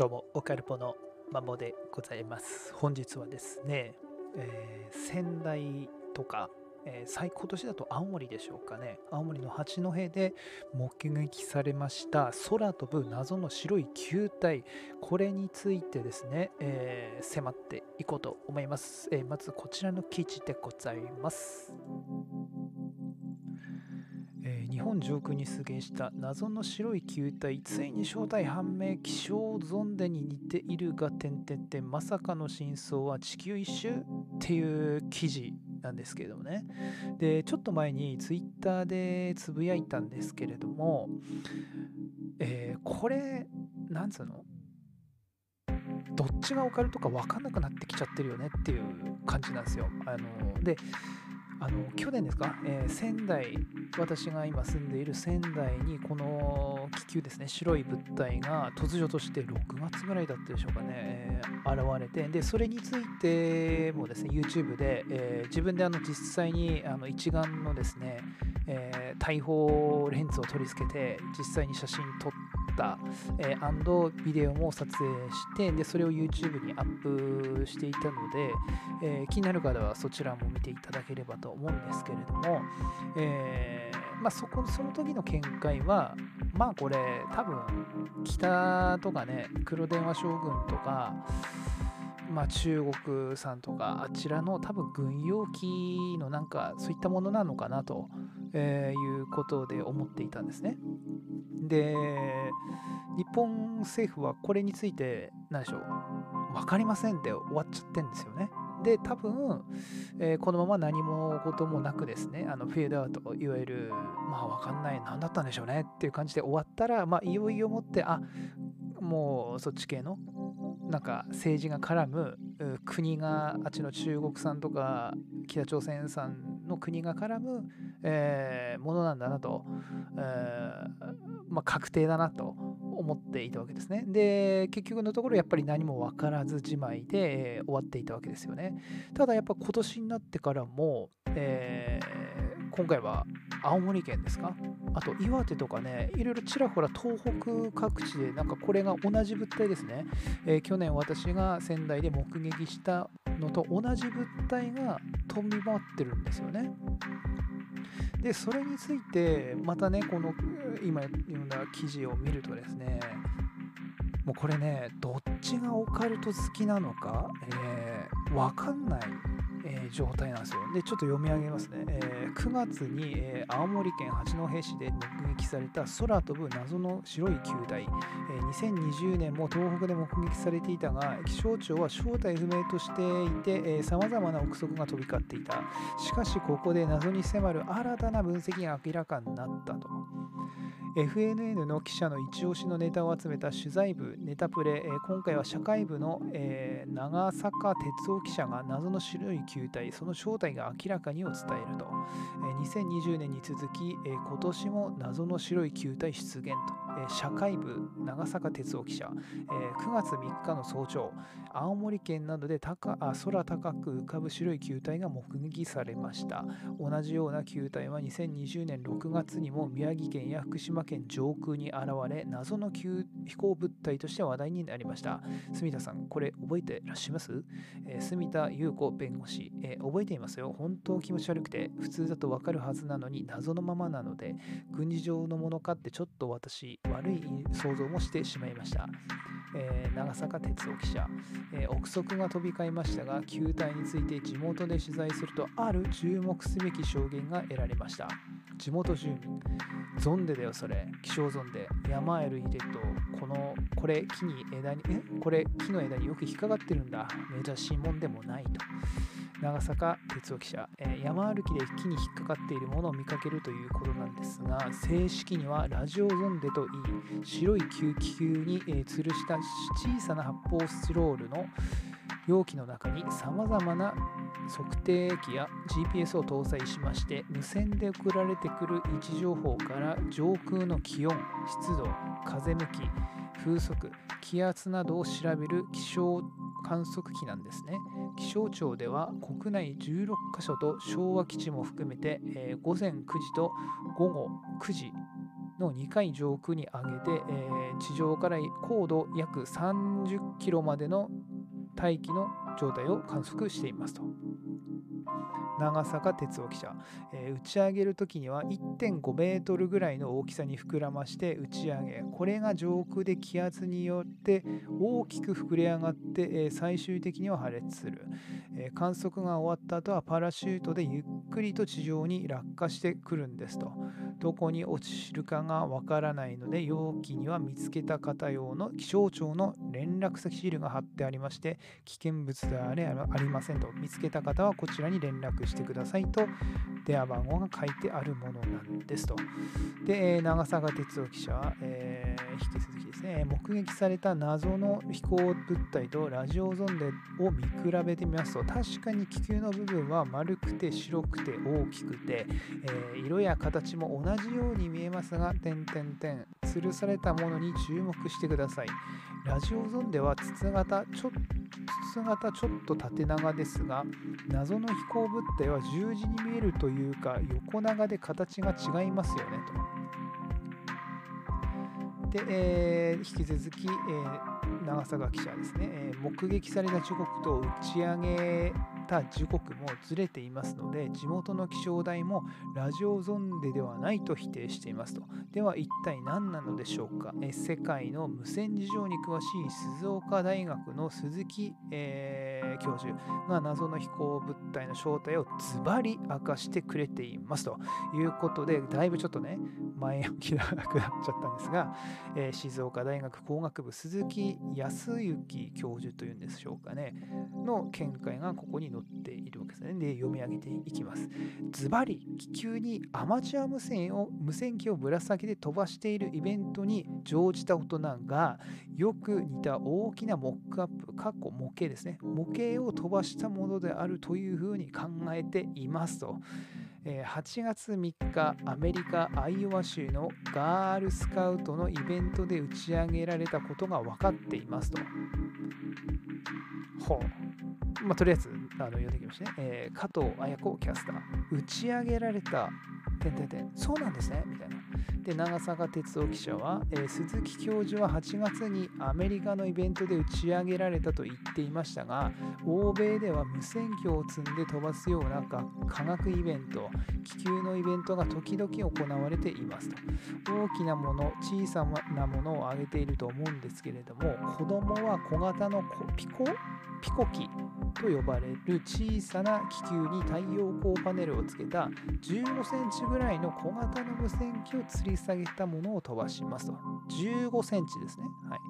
どうも、オカルポのマモでございます。本日はですね、えー仙台とか、えー最今年だと青森でしょうかね、青森の八戸で目撃されました空飛ぶ謎の白い球体、これについてですね、えー迫っていこうと思います。えまずこちらの記事でございます。本上空に出現した謎の白い球体ついに正体判明気象ゾンデに似ているが点々点まさかの真相は地球一周っていう記事なんですけれどもねでちょっと前にツイッターでつぶやいたんですけれども、えーこれなんつうの？どっちがオカルトか分かんなくなってきちゃってるよねっていう感じなんですよ。あのであの去年ですか、えー仙台私が今住んでいる仙台にこの気球ですね白い物体が突如として6月ぐらいだったでしょうかね、えー現れてでそれについてもですね YouTube で、えー自分であの実際にあの一眼のですね、えー大砲レンズを取り付けて実際に写真撮った、えー、アンドビデオも撮影してでそれを YouTube にアップしていたので、えー気になる方はそちらも見ていただければと思うんですけれども、えーまあ、そこその時の見解はまあこれ多分北とかね黒電話将軍とか、まあ、中国さんとかあちらの多分軍用機のなんかそういったものなのかなと、えいうことで思っていたんですね。で日本政府はこれについて何でしょう分かりませんって終わっちゃってんですよね。で多分、えーこのまま何もこともなくですねあのフェードアウトいわゆるまあ分かんない何だったんでしょうねっていう感じで終わったら、まあ、いよいよもってあもうそっち系のなんか政治が絡む国があっちの中国産とか北朝鮮産の国が絡む、えーものなんだなと、えーまあ、確定だなと思っていたわけですね。で結局のところやっぱり何も分からずじまいで、えー終わっていたわけですよね。ただやっぱ今年になってからも、えー今回は青森県ですか？あと岩手とかねいろいろちらほら東北各地でなんかこれが同じ物体ですね、えー去年私が仙台で目撃したのと同じ物体が飛び回ってるんですよね。でそれについてまたねこの今読んだ記事を見るとですねもうこれねどっちがオカルト好きなのか、えー、分かんない、えー状態なんですよ。でちょっと読み上げますね、えー9月に、えー青森県八戸市で目撃された空飛ぶ謎の白い球体、えー2020年も東北で目撃されていたが気象庁は正体不明としていてさまざまな憶測が飛び交っていた。しかしここで謎に迫る新たな分析が明らかになったと。FNN の記者の一押しのネタを集めた取材部ネタプレ、え今回は社会部の、えー長坂哲夫記者が謎の白い球体その正体が明らかにを伝えると、えー2020年に続き、え今年も謎の白い球体出現と、え社会部長坂哲夫記者、え9月3日の早朝青森県などで高あ空高く浮かぶ白い球体が目撃されました。同じような球体は2020年6月にも宮城県や福島県上空に現れ謎の急飛行物体として話題になりました。住田さんこれ覚えてらっしゃいます、えー住田優子弁護士、えー覚えていますよ。本当気持ち悪くて普通だとわかるはずなのに謎のままなので軍事上のものかってちょっと私悪い想像もしてしまいました。えー長坂哲夫記者、えー憶測が飛び交いましたが球体について地元で取材するとある注目すべき証言が得られました。地元住民。ゾンデだよそれ。気象ゾンデ。山へるいでとこのこれ木に枝にえ？これ木の枝によく引っかかってるんだ。珍しいもんでもないと。長坂哲夫記者、えー山歩きで木に引っかかっているものを見かけるということなんですが正式にはラジオゾンデといい白い球気球に、えー吊るした小さな発泡スチロールの容器の中にさまざまな測定器や GPS を搭載しまして無線で送られてくる位置情報から上空の気温湿度風向き風速気圧などを調べる気象観測機なんですね。気象庁では国内16カ所と昭和基地も含めて、えー午前9時と午後9時の2回上空に上げて、えー、地上から高度約30キロまでの大気の状態を観測していますと。長坂哲夫記者、えー、打ち上げる時には1.5メートルぐらいの大きさに膨らまして打ち上げ。これが上空で気圧によって大きく膨れ上がって、えー、最終的には破裂する、えー、観測が終わった後はパラシュートでゆっくりと地上に落下してくるんですと。どこに落ちるかがわからないので容器には見つけた方用の気象庁の連絡先シールが貼ってありまして危険物であれありませんと。見つけた方はこちらに連絡してくださいと電話番号が書いてあるものなんですと。で、長坂哲夫記者は、えー、引き続きですね、目撃された謎の飛行物体とラジオゾンデを見比べてみますと、確かに気球の部分は丸くて白くて大きくて、えー、色や形も同じように見えますが、点々点、吊るされたものに注目してください。ラジオゾンデは筒型ちょ筒型ちょっと縦長ですが謎の飛行物体は十字に見えるというか横長で形が違いますよねと。で、えー、引き続き、えー、長坂記者ですね、えー、目撃された時刻と打ち上げた時刻もずれていますので地元の気象台もラジオゾンデではないと否定していますと。では一体何なのでしょうか。え世界の無線事情に詳しい静岡大学の鈴木、えー、教授が謎の飛行物体の正体をズバリ明かしてくれていますということでだいぶちょっとね前置きがなくなっちゃったんですが、えー、静岡大学工学部鈴木康之教授というんでしょうかねの見解がここに載っているわけですね。で、読み上げていきます。ズバリ、気球にアマチュア無線を無線機をぶら下げて飛ばしているイベントに乗じた大人がよく似た大きなモックアップ、過去模型ですね。模型を飛ばしたものであるというふうに考えていますと。8月3日アメリカ・アイオワ州のガールスカウトのイベントで打ち上げられたことが分かっていますと。ほう。まあ、とりあえずあの読んできましたね。えー、加藤綾子キャスター。打ち上げられた、てんてんてん。そうなんですねみたいな。で、長坂哲夫記者は、えー、鈴木教授は8月にアメリカのイベントで打ち上げられたと言っていましたが、欧米では無線機を積んで飛ばすような科学イベント、気球のイベントが時々行われていますと。大きなもの、小さなものを挙げていると思うんですけれども、子供は小型のピコ？ピコ機と呼ばれる小さな気球に太陽光パネルをつけた15センチぐらいの小型の無線機を吊り下げたものを飛ばしますと。15センチですね。はい。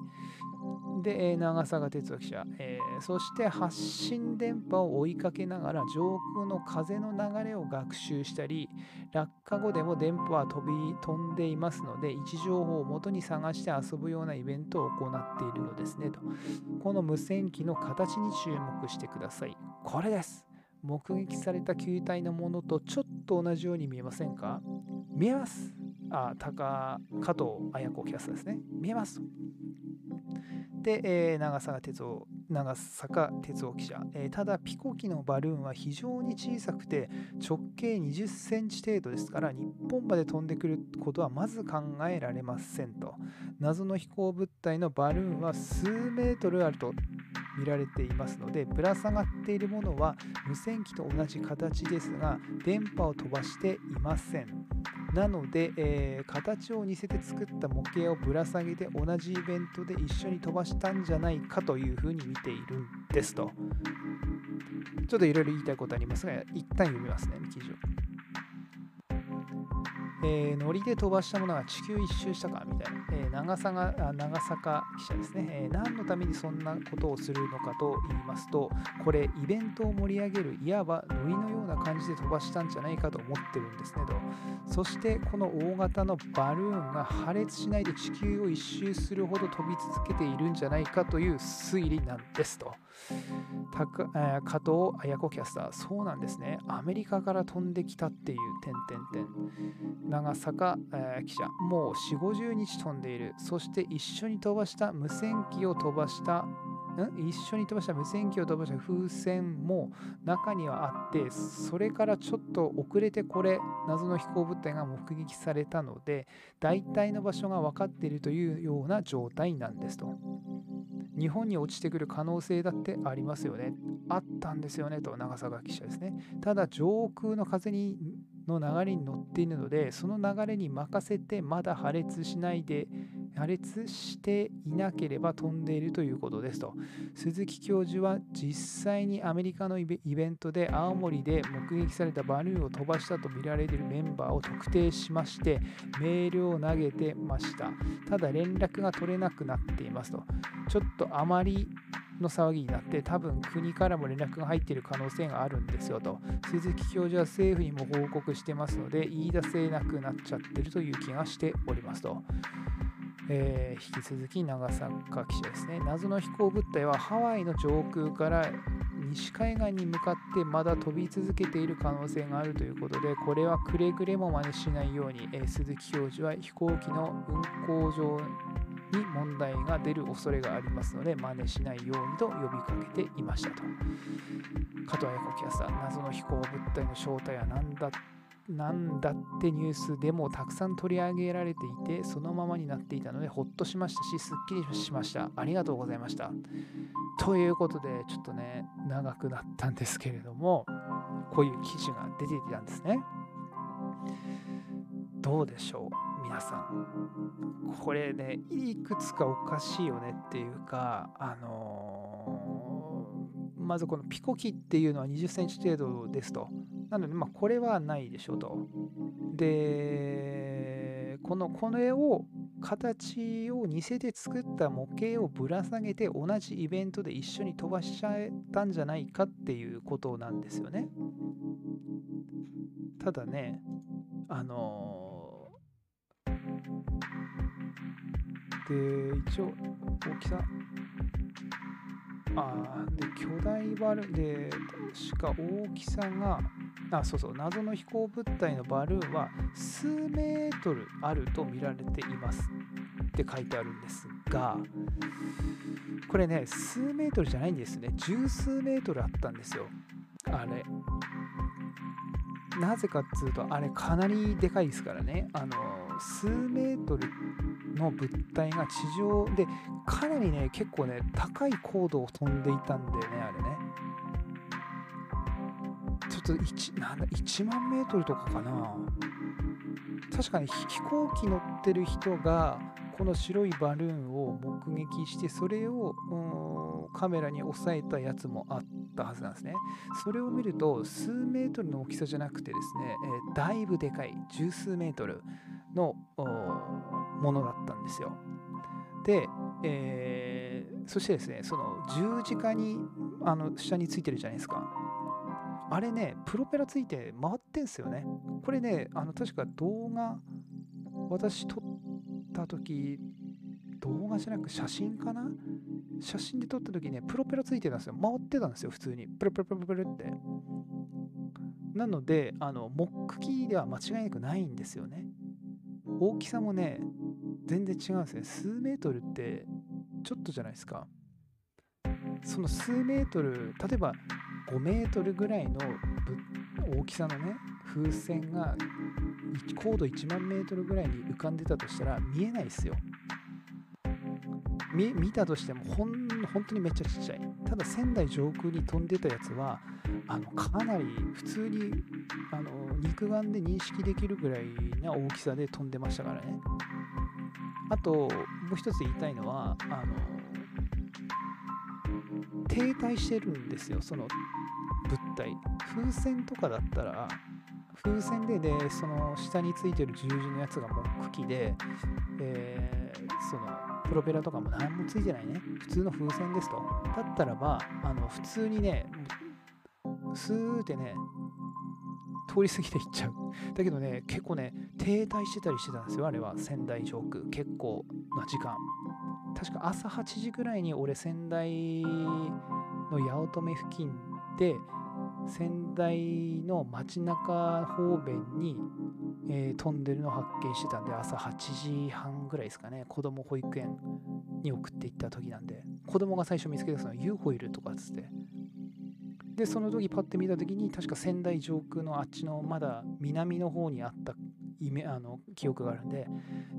で、長坂哲夫記者、えー、そして発信電波を追いかけながら上空の風の流れを学習したり、落下後でも電波は飛び飛んでいますので、位置情報を元に探して遊ぶようなイベントを行っているのですねと。この無線機の形に注目してください。これです。目撃された球体のものとちょっと同じように見えませんか？見えます。あ、高加藤綾子キャスターですね。見えます。で、えー、長坂哲夫長坂哲夫記者、えー、ただピコ機のバルーンは非常に小さくて直径20センチ程度ですから日本まで飛んでくることはまず考えられませんと。謎の飛行物体のバルーンは数メートルあると。見られていますのでぶら下がっているものは無線機と同じ形ですが電波を飛ばしていませんなので、えー、形を似せて作った模型をぶら下げて同じイベントで一緒に飛ばしたんじゃないかというふうに見ているんですと。ちょっといろいろ言いたいことありますが、一旦読みますね、記事を。えー、ノリで飛ばしたものが地球一周したか？みたいな、えー、長坂長坂記者ですね、えー、何のためにそんなことをするのかと言いますと、これ、イベントを盛り上げる、いわばノリのような感じで飛ばしたんじゃないかと思ってるんですねと。そして、この大型のバルーンが破裂しないで地球を一周するほど飛び続けているんじゃないかという推理なんですと。たかえー、加藤綾子キャスター、そうなんですね。アメリカから飛んできたっていう点々点。長坂、えー、記者もう4 5 0日飛んでいるそして一緒に飛ばした無線機を飛ばしたん？一緒に飛ばした無線機を飛ばした風船も中にはあってそれからちょっと遅れてこれ謎の飛行物体が目撃されたので大体の場所が分かっているというような状態なんですと。日本に落ちてくる可能性だってありますよね。あったんですよねと長坂記者ですね。ただ上空の風にの流れに乗っているのでその流れに任せてまだ破裂しないで破裂していなければ飛んでいるということですと。鈴木教授は実際にアメリカのイベントで青森で目撃されたバルーンを飛ばしたとみられるメンバーを特定しましてメールを投げてました。ただ連絡が取れなくなっていますと。ちょっとあまりの騒ぎになって多分国からも連絡が入っている可能性があるんですよと鈴木教授は政府にも報告してますので言い出せなくなっちゃってるという気がしておりますとえー、引き続き長坂記者ですね。謎の飛行物体はハワイの上空から西海岸に向かってまだ飛び続けている可能性があるということで、これはくれぐれも真似しないように、えー、鈴木教授は飛行機の運航上に問題が出る恐れがありますので、真似しないようにと呼びかけていましたと。加藤彩子キャスター、謎の飛行物体の正体は何だなんだってニュースでもたくさん取り上げられていてそのままになっていたのでほっとしましたしすっきりしました。ありがとうございました。ということでちょっとね長くなったんですけれどもこういう記事が出ていたんですね。どうでしょう。皆さんこれねいくつかおかしいよねっていうかあのー、まずこのピコキっていうのは20センチ程度ですとなので、まあ、これはないでしょうと。で、この、これを、形を似せて作った模型をぶら下げて同じイベントで一緒に飛ばしちゃえたんじゃないかっていうことなんですよね。ただね、あのー、で、一応、大きさ、あで、巨大バルで、確か大きさが、あそうそう謎の飛行物体のバルーンは数メートルあると見られています。って書いてあるんですがこれね数メートルじゃないんですね十数メートルあったんですよ。あれ。なぜかっつうとあれかなりでかいですからね。あの数メートルの物体が地上でかなりね結構ね高い高度を飛んでいたんだよねあれね。ちょっと 1, なんだ1万メートルとかかな。確かに飛行機乗ってる人がこの白いバルーンを目撃してそれをカメラに押さえたやつもあったはずなんですね。それを見ると数メートルの大きさじゃなくてですね、えー、だいぶでかい。十数メートル。のものだったんですよで、えー、そしてですねその十字架にあの下についてるじゃないですかあれね、プロペラついて回ってんすよね。これね、あの確か動画、私撮った時、動画じゃなく写真かな？写真で撮った時ね、プロペラついてたんですよ。回ってたんですよ、普通に。プルプルプルプルって。なので、あの、モックキーでは間違いなくないんですよね。大きさもね、全然違うんですね。数メートルってちょっとじゃないですか。その数メートル、例えば5メートルぐらいの大きさのね風船が高度1万メートルぐらいに浮かんでたとしたら見えないですよ見見たとしてもほん本当にめっちゃちっちゃいただ仙台上空に飛んでたやつはあのかなり普通にあの肉眼で認識できるぐらいな大きさで飛んでましたからね。あともう一つ言いたいのはあの停滞してるんですよその物体。風船とかだったら風船ででその下についてる十字のやつがモック機で、えー、そのプロペラとかも何もついてないね。普通の風船ですと。だったらばあの普通にねスーってね通り過ぎていっちゃう。だけどね結構ね停滞してたりしてたんですよあれは。仙台上空。結構な時間。確か朝8時ぐらいに俺仙台の八乙女付近で仙台の街中方面にえー、飛んでるのを発見してたんで朝8時半ぐらいですかね。子供保育園に送っていった時なんで。子供が最初見つけたその UFO いるとかっつって。でその時パッて見た時に確か仙台上空のあっちのまだ南の方にあったイメあの記憶があるんで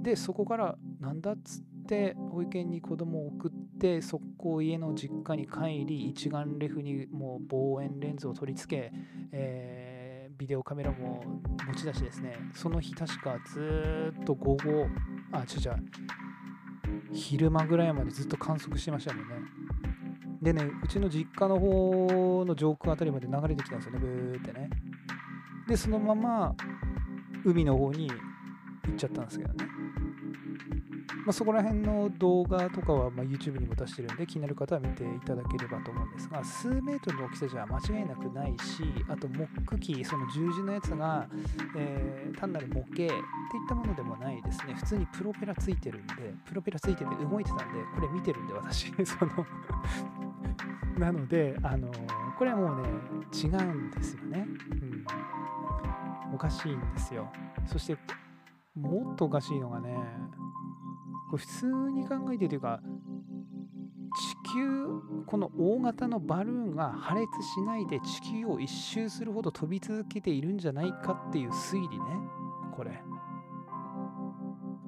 でそこからなんだっつって保育園に子供を送って速攻家の実家に帰り一眼レフにもう望遠レンズを取り付け、えー、ビデオカメラも持ち出しですねその日確かずっと午後あ違う違う昼間ぐらいまでずっと観測してましたもんね。でねうちの実家の方の上空あたりまで流れてきたんですよね。ブーってね。でそのまま海の方に行っちゃったんですけどね。まあ、そこら辺の動画とかはま YouTube にも出してるんで気になる方は見ていただければと思うんですが数メートルの大きさじゃ間違いなくないしあとモック機その十字のやつが、えー、単なる模型っていったものでもないですね。普通にプロペラついてるんでプロペラついてて動いてたんでこれ見てるんで私。そのなのであのこれはもうね違うんですよね、うんおかしいんですよ。そして、もっとおかしいのがね、これ普通に考えてというか、地球、この大型のバルーンが破裂しないで地球を一周するほど飛び続けているんじゃないかっていう推理ね、これ。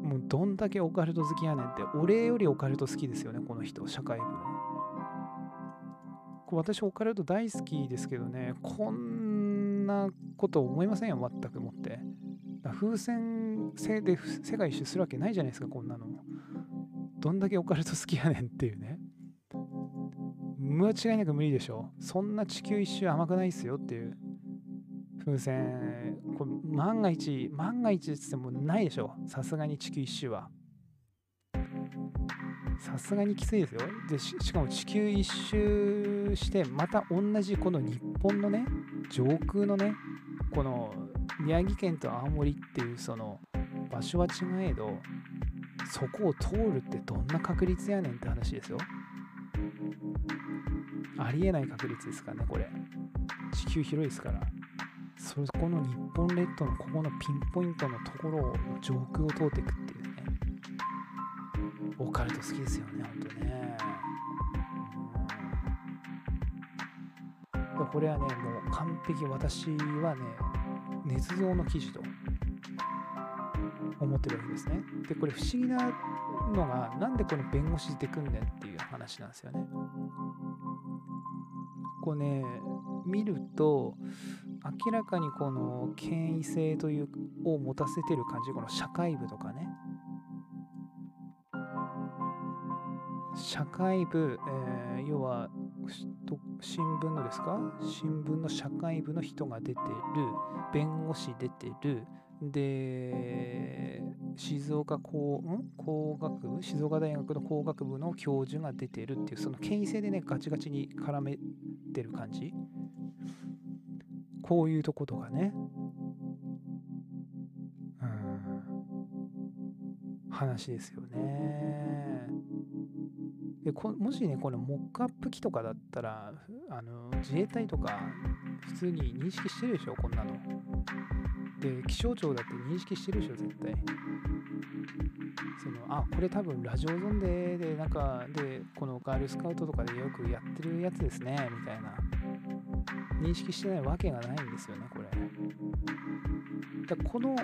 もうどんだけオカルト好きやねんって、俺よりオカルト好きですよね、この人、社会部。私、オカルト大好きですけどね、こんなこと思いませんよ、全くもって。風船性で世界一周するわけないじゃないですか、こんなの。どんだけオカルト好きやねんっていうね。間違いなく無理でしょ。そんな地球一周甘くないっすよっていう。風船、これ万が一、万が一って言ってもないでしょ。さすがに地球一周は。さすがにきついですよでし。かも地球一周して、また同じこの日本のね、上空のね、この宮城県と青森っていうその場所は違えど、そこを通るってどんな確率やねんって話ですよ。ありえない確率ですからね、これ。地球広いですから。そこの日本列島のここのピンポイントのところを上空を通っていくって。オカルト好きですよね、ほんとね。これはね、もう完璧私はね、捏造の記事と思ってるわけですね。で、これ不思議なのが、なんでこの弁護士出てくんねんっていう話なんですよね。こうね、見ると、明らかにこの権威性というを持たせてる感じ、この社会部とかね、社会部、えー、要は新聞のですか？新聞の社会部の人が出てる弁護士出てる。で静岡工ん？工学部？静岡大学の工学部の教授が出てるっていうその権威性でねガチガチに絡めてる感じ。こういうとことかね。うん。話ですよね。でもしね、このモックアップ機とかだったら、あの自衛隊とか普通に認識してるでしょ、こんなの。で、気象庁だって認識してるでしょ、絶対。そのあ、これ多分ラジオゾンで、で、なんか、で、このガールスカウトとかでよくやってるやつですね、みたいな。認識してないわけがないんですよね、これ。だこの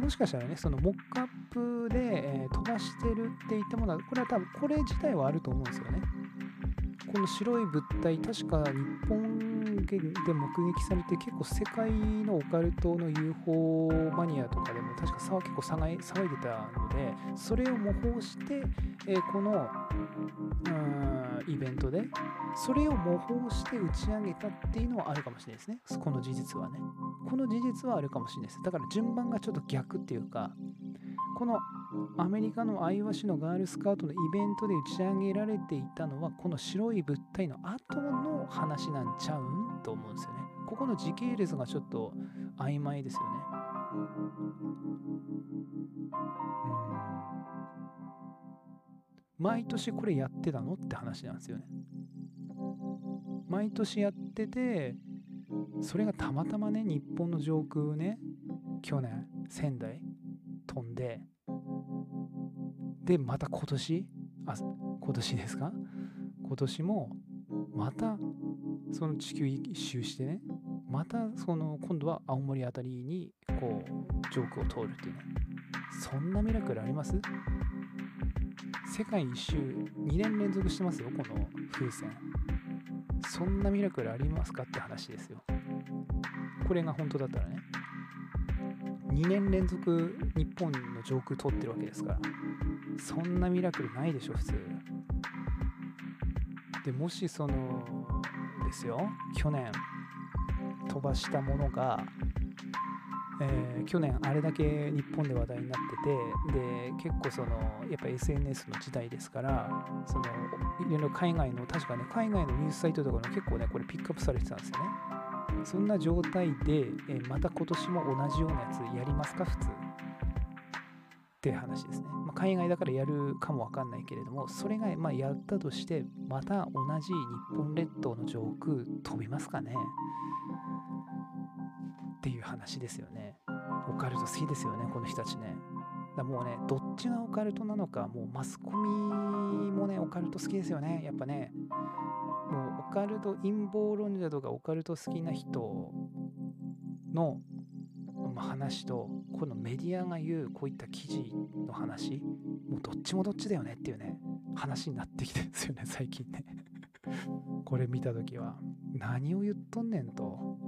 もしかしたらね、そのモックアップで、えー、飛ばしてるって言ったものは、これは多分これ自体はあると思うんですよね。この白い物体、確か日本で目撃されて結構世界のオカルトの UFO マニアとかでも確か結構騒い騒いでたのでそれを模倣して、えー、このイベントでそれを模倣して打ち上げたっていうのはあるかもしれないですね。この事実はね。この事実はあるかもしれないです。だから順番がちょっと逆っていうかこのアメリカのアイワ市のガールスカウトのイベントで打ち上げられていたのはこの白い物体の後の話なんちゃうんと思うんですよね。ここの時系列がちょっと曖昧ですよね。毎年これやってたのって話なんですよね。毎年やっててそれがたまたまね日本の上空ね去年仙台飛んで。でまた今年？あ今年ですか？今年もまたその地球一周してねまたその今度は青森あたりにこう上空を通るっていうね。そんなミラクルあります？世界一周2年連続してますよこの風船。そんなミラクルありますかって話ですよ。これが本当だったらね。2年連続日本の上空通ってるわけですからそんなミラクルないでしょ普通。でもしそのですよ。去年飛ばしたものが、えー、去年あれだけ日本で話題になっててで結構そのやっぱ SNS の時代ですからそのいろいろ海外の確かね海外のニュースサイトとかの結構ねこれピックアップされてたんですよね。そんな状態で、え、また今年も同じようなやつやりますか普通。っていう話ですね、まあ、海外だからやるかもわかんないけれどもそれがまやったとしてまた同じ日本列島の上空飛びますかね。っていう話ですよね。オカルト好きですよねこの人たちね。だもうねどっちがオカルトなのかもうマスコミもねオカルト好きですよね。やっぱねカルト陰謀論者とかオカルト好きな人の話とこのメディアが言うこういった記事の話。もうどっちもどっちだよねっていうね話になってきてるんですよね最近ね。これ見た時は。何を言っとんねんと。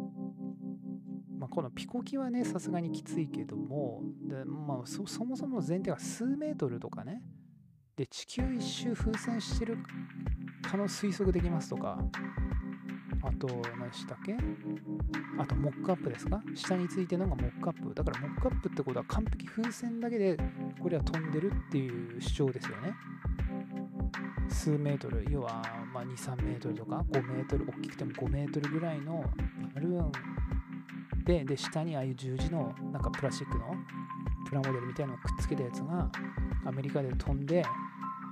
まあ、このピコキはねさすがにきついけども。で、まあ、そもそも前提が数メートルとかね。で地球一周風船してる可能推測できますとかあと、何でしたっけ？あと、モックアップですか？下についてのがモックアップ。だから、モックアップってことは完璧風船だけで、これは飛んでるっていう主張ですよね。数メートル、要は、まあ、2、3メートルとか、5メートル、大きくても5メートルぐらいのバルーンで、で、下にああいう十字の、なんかプラスチックのプラモデルみたいなのをくっつけたやつが、アメリカで飛んで、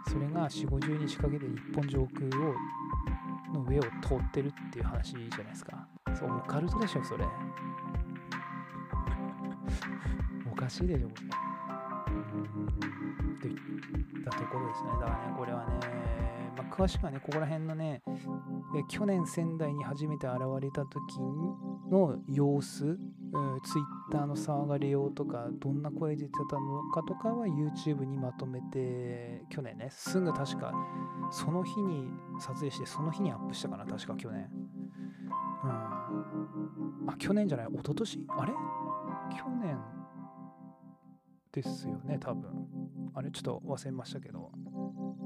それが4、50日かけて日本上空をの上を通ってるっていう話じゃないですか。そう、オカルトでしょ、それ。おかしいでしょ、これ。といったところですね。だからね、これはね、まあ、詳しくはね、ここら辺のね、去年仙台に初めて現れた時の様子、ツイッターの騒がれようとか、どんな声出てたのかとかは YouTube にまとめて、去年ね、すぐ確か、その日に撮影して、その日にアップしたかな、確か去年。うん。あ、去年じゃない、一昨年？あれ？去年ですよね、多分。あれ、ちょっと忘れましたけど。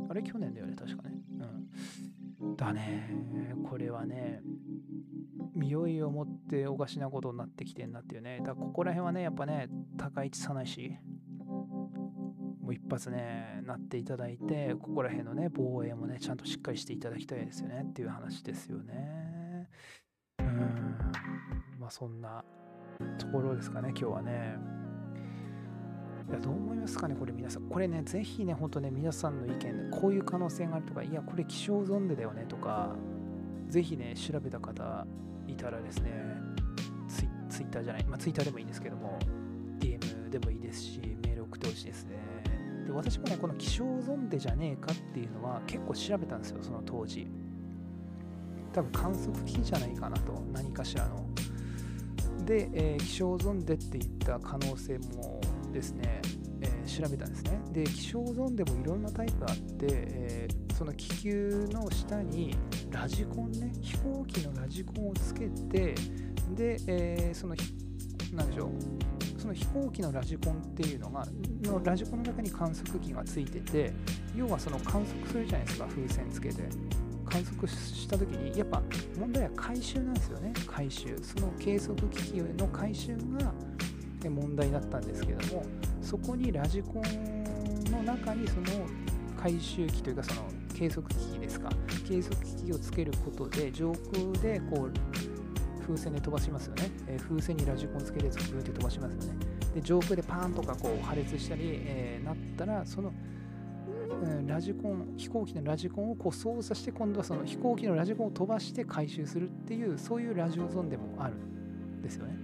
あれ、去年だよね、確かね。うん。だね、これはね、匂いを持っておかしなことになってきてんなっていうね。だからここら辺はね、やっぱね、高市さないし、もう一発ね、なっていただいて、ここら辺のね、防衛もね、ちゃんとしっかりしていただきたいですよねっていう話ですよね。うん。まあそんなところですかね、今日はね。いやどう思いますかね、これ皆さん。これね、ぜひね、ほんとね、皆さんの意見で、こういう可能性があるとか、いや、これ気象ゾンデだよねとか、ぜひね、調べた方いたらですね、ツイッターじゃない、まあ、ツイッターでもいいんですけども、DM でもいいですし、メール送ってほしいですね。で、私もね、この気象ゾンデじゃねえかっていうのは結構調べたんですよ、その当時。多分観測機じゃないかなと、何かしらの。で、えー、気象ゾンデっていった可能性もですね、えー、調べたんですね。で、気象ゾンでもいろんなタイプあって、えー、その気球の下にラジコンね、飛行機のラジコンをつけて、で、えー、その、なんでしょう、その飛行機のラジコンっていうのが、のラジコンの中に観測機がついてて、要はその観測するじゃないですか、風船つけて。観測した時にやっぱ問題は回収なんですよね回収。その計測機器の回収が問題だったんですけどもそこにラジコンの中にその回収機というかその計測機器ですか。計測機器をつけることで上空でこう風船で飛ばしますよね、えー、風船にラジコンつけるやつをブーって飛ばしますよね。で上空でパーンとかこう破裂したり、えー、なったらそのうんラジコン飛行機のラジコンをこう操作して今度はその飛行機のラジコンを飛ばして回収するっていうそういうラジオゾーンでもあるんですよね。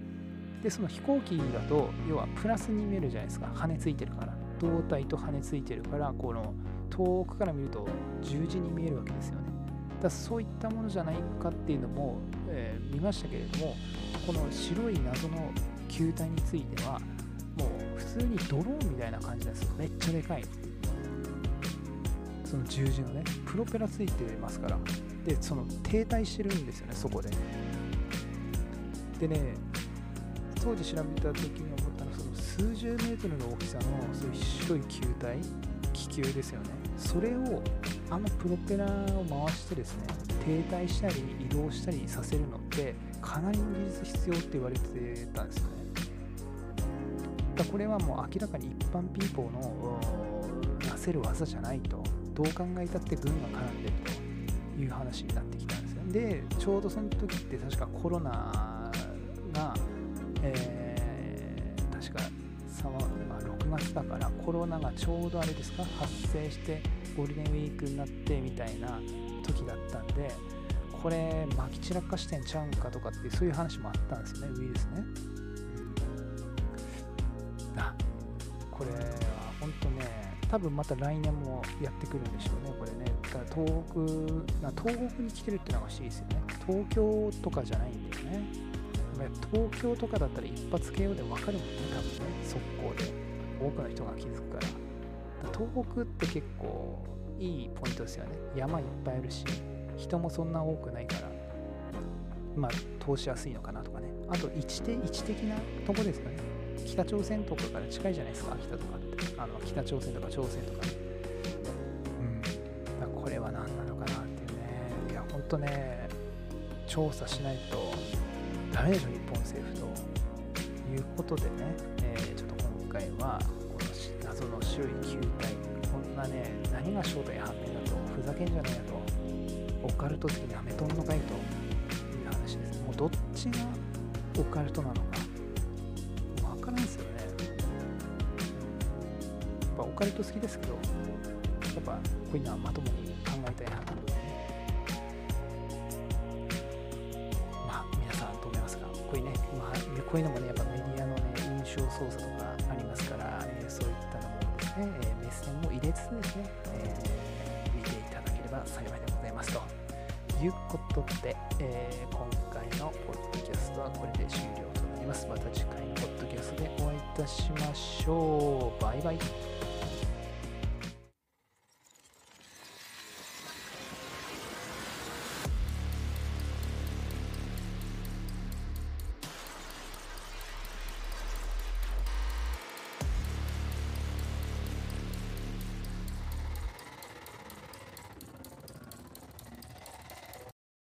でその飛行機だと要はプラスに見えるじゃないですか。羽ついてるから。胴体と羽ついてるからこの遠くから見ると十字に見えるわけですよね。だそういったものじゃないかっていうのも、えー、見ましたけれどもこの白い謎の球体についてはもう普通にドローンみたいな感じですよめっちゃでかい。その十字のねプロペラついてますから。でその停滞してるんですよねそこで。でね当時調べた時に思ったのはその数十メートルの大きさのそういう白い球体気球ですよね。それをあのプロペラを回してですね停滞したり移動したりさせるのってかなりの技術必要って言われてたんですよね。だこれはもう明らかに一般ピーポーのなせる技じゃないとどう考えたって軍が絡んでるという話になってきたんですよ。でちょうどその時って確かコロナが、えー、確か、ま、6月だからコロナがちょうどあれですか発生してゴールデンウィークになってみたいな時だったんでこれまき散らかしてんちゃうんかとかってそういう話もあったんですよねウイルスね、うん、あこれは本当ね多分また来年もやってくるんでしょうねこれね。だから東北東北に来てるってのが欲しいですよね。東京とかじゃないんだよね。東京とかだったら一発 KO で分かるもんね多分ね速攻で。多くの人が気づくから東北って結構いいポイントですよね。山いっぱいあるし人もそんな多くないからまあ通しやすいのかなとかね。あと位置的位置的なとこですよね。北朝鮮とかから近いじゃないですか。秋田とかって。あの北朝鮮とか朝鮮とか。ねうん。これは何なのかなっていうね。いやほんとね調査しないとダメでしょ日本政府と。いうことでね、えー、ちょっと今回は謎の白い球体。こんなね何が正体判明だとふざけんじゃねえとオカルト好きにアメとんのかいという話です。もうどっちがオカルトなのか分からんですよね。やっぱオカルト好きですけどやっぱこういうのはまともに考えたいなとまあ皆さんどう思いますか？こういうね、まあ、こういうのもねやっぱメディアのね印象操作とかありますから、え、そういったのもね、え目線も入れつつですね、え、見ていただければ幸いでございますということで、え、今回のポッドキャストはこれで終了となります。また次回のポッドキャストでお会いいたしましょう。バイバイ。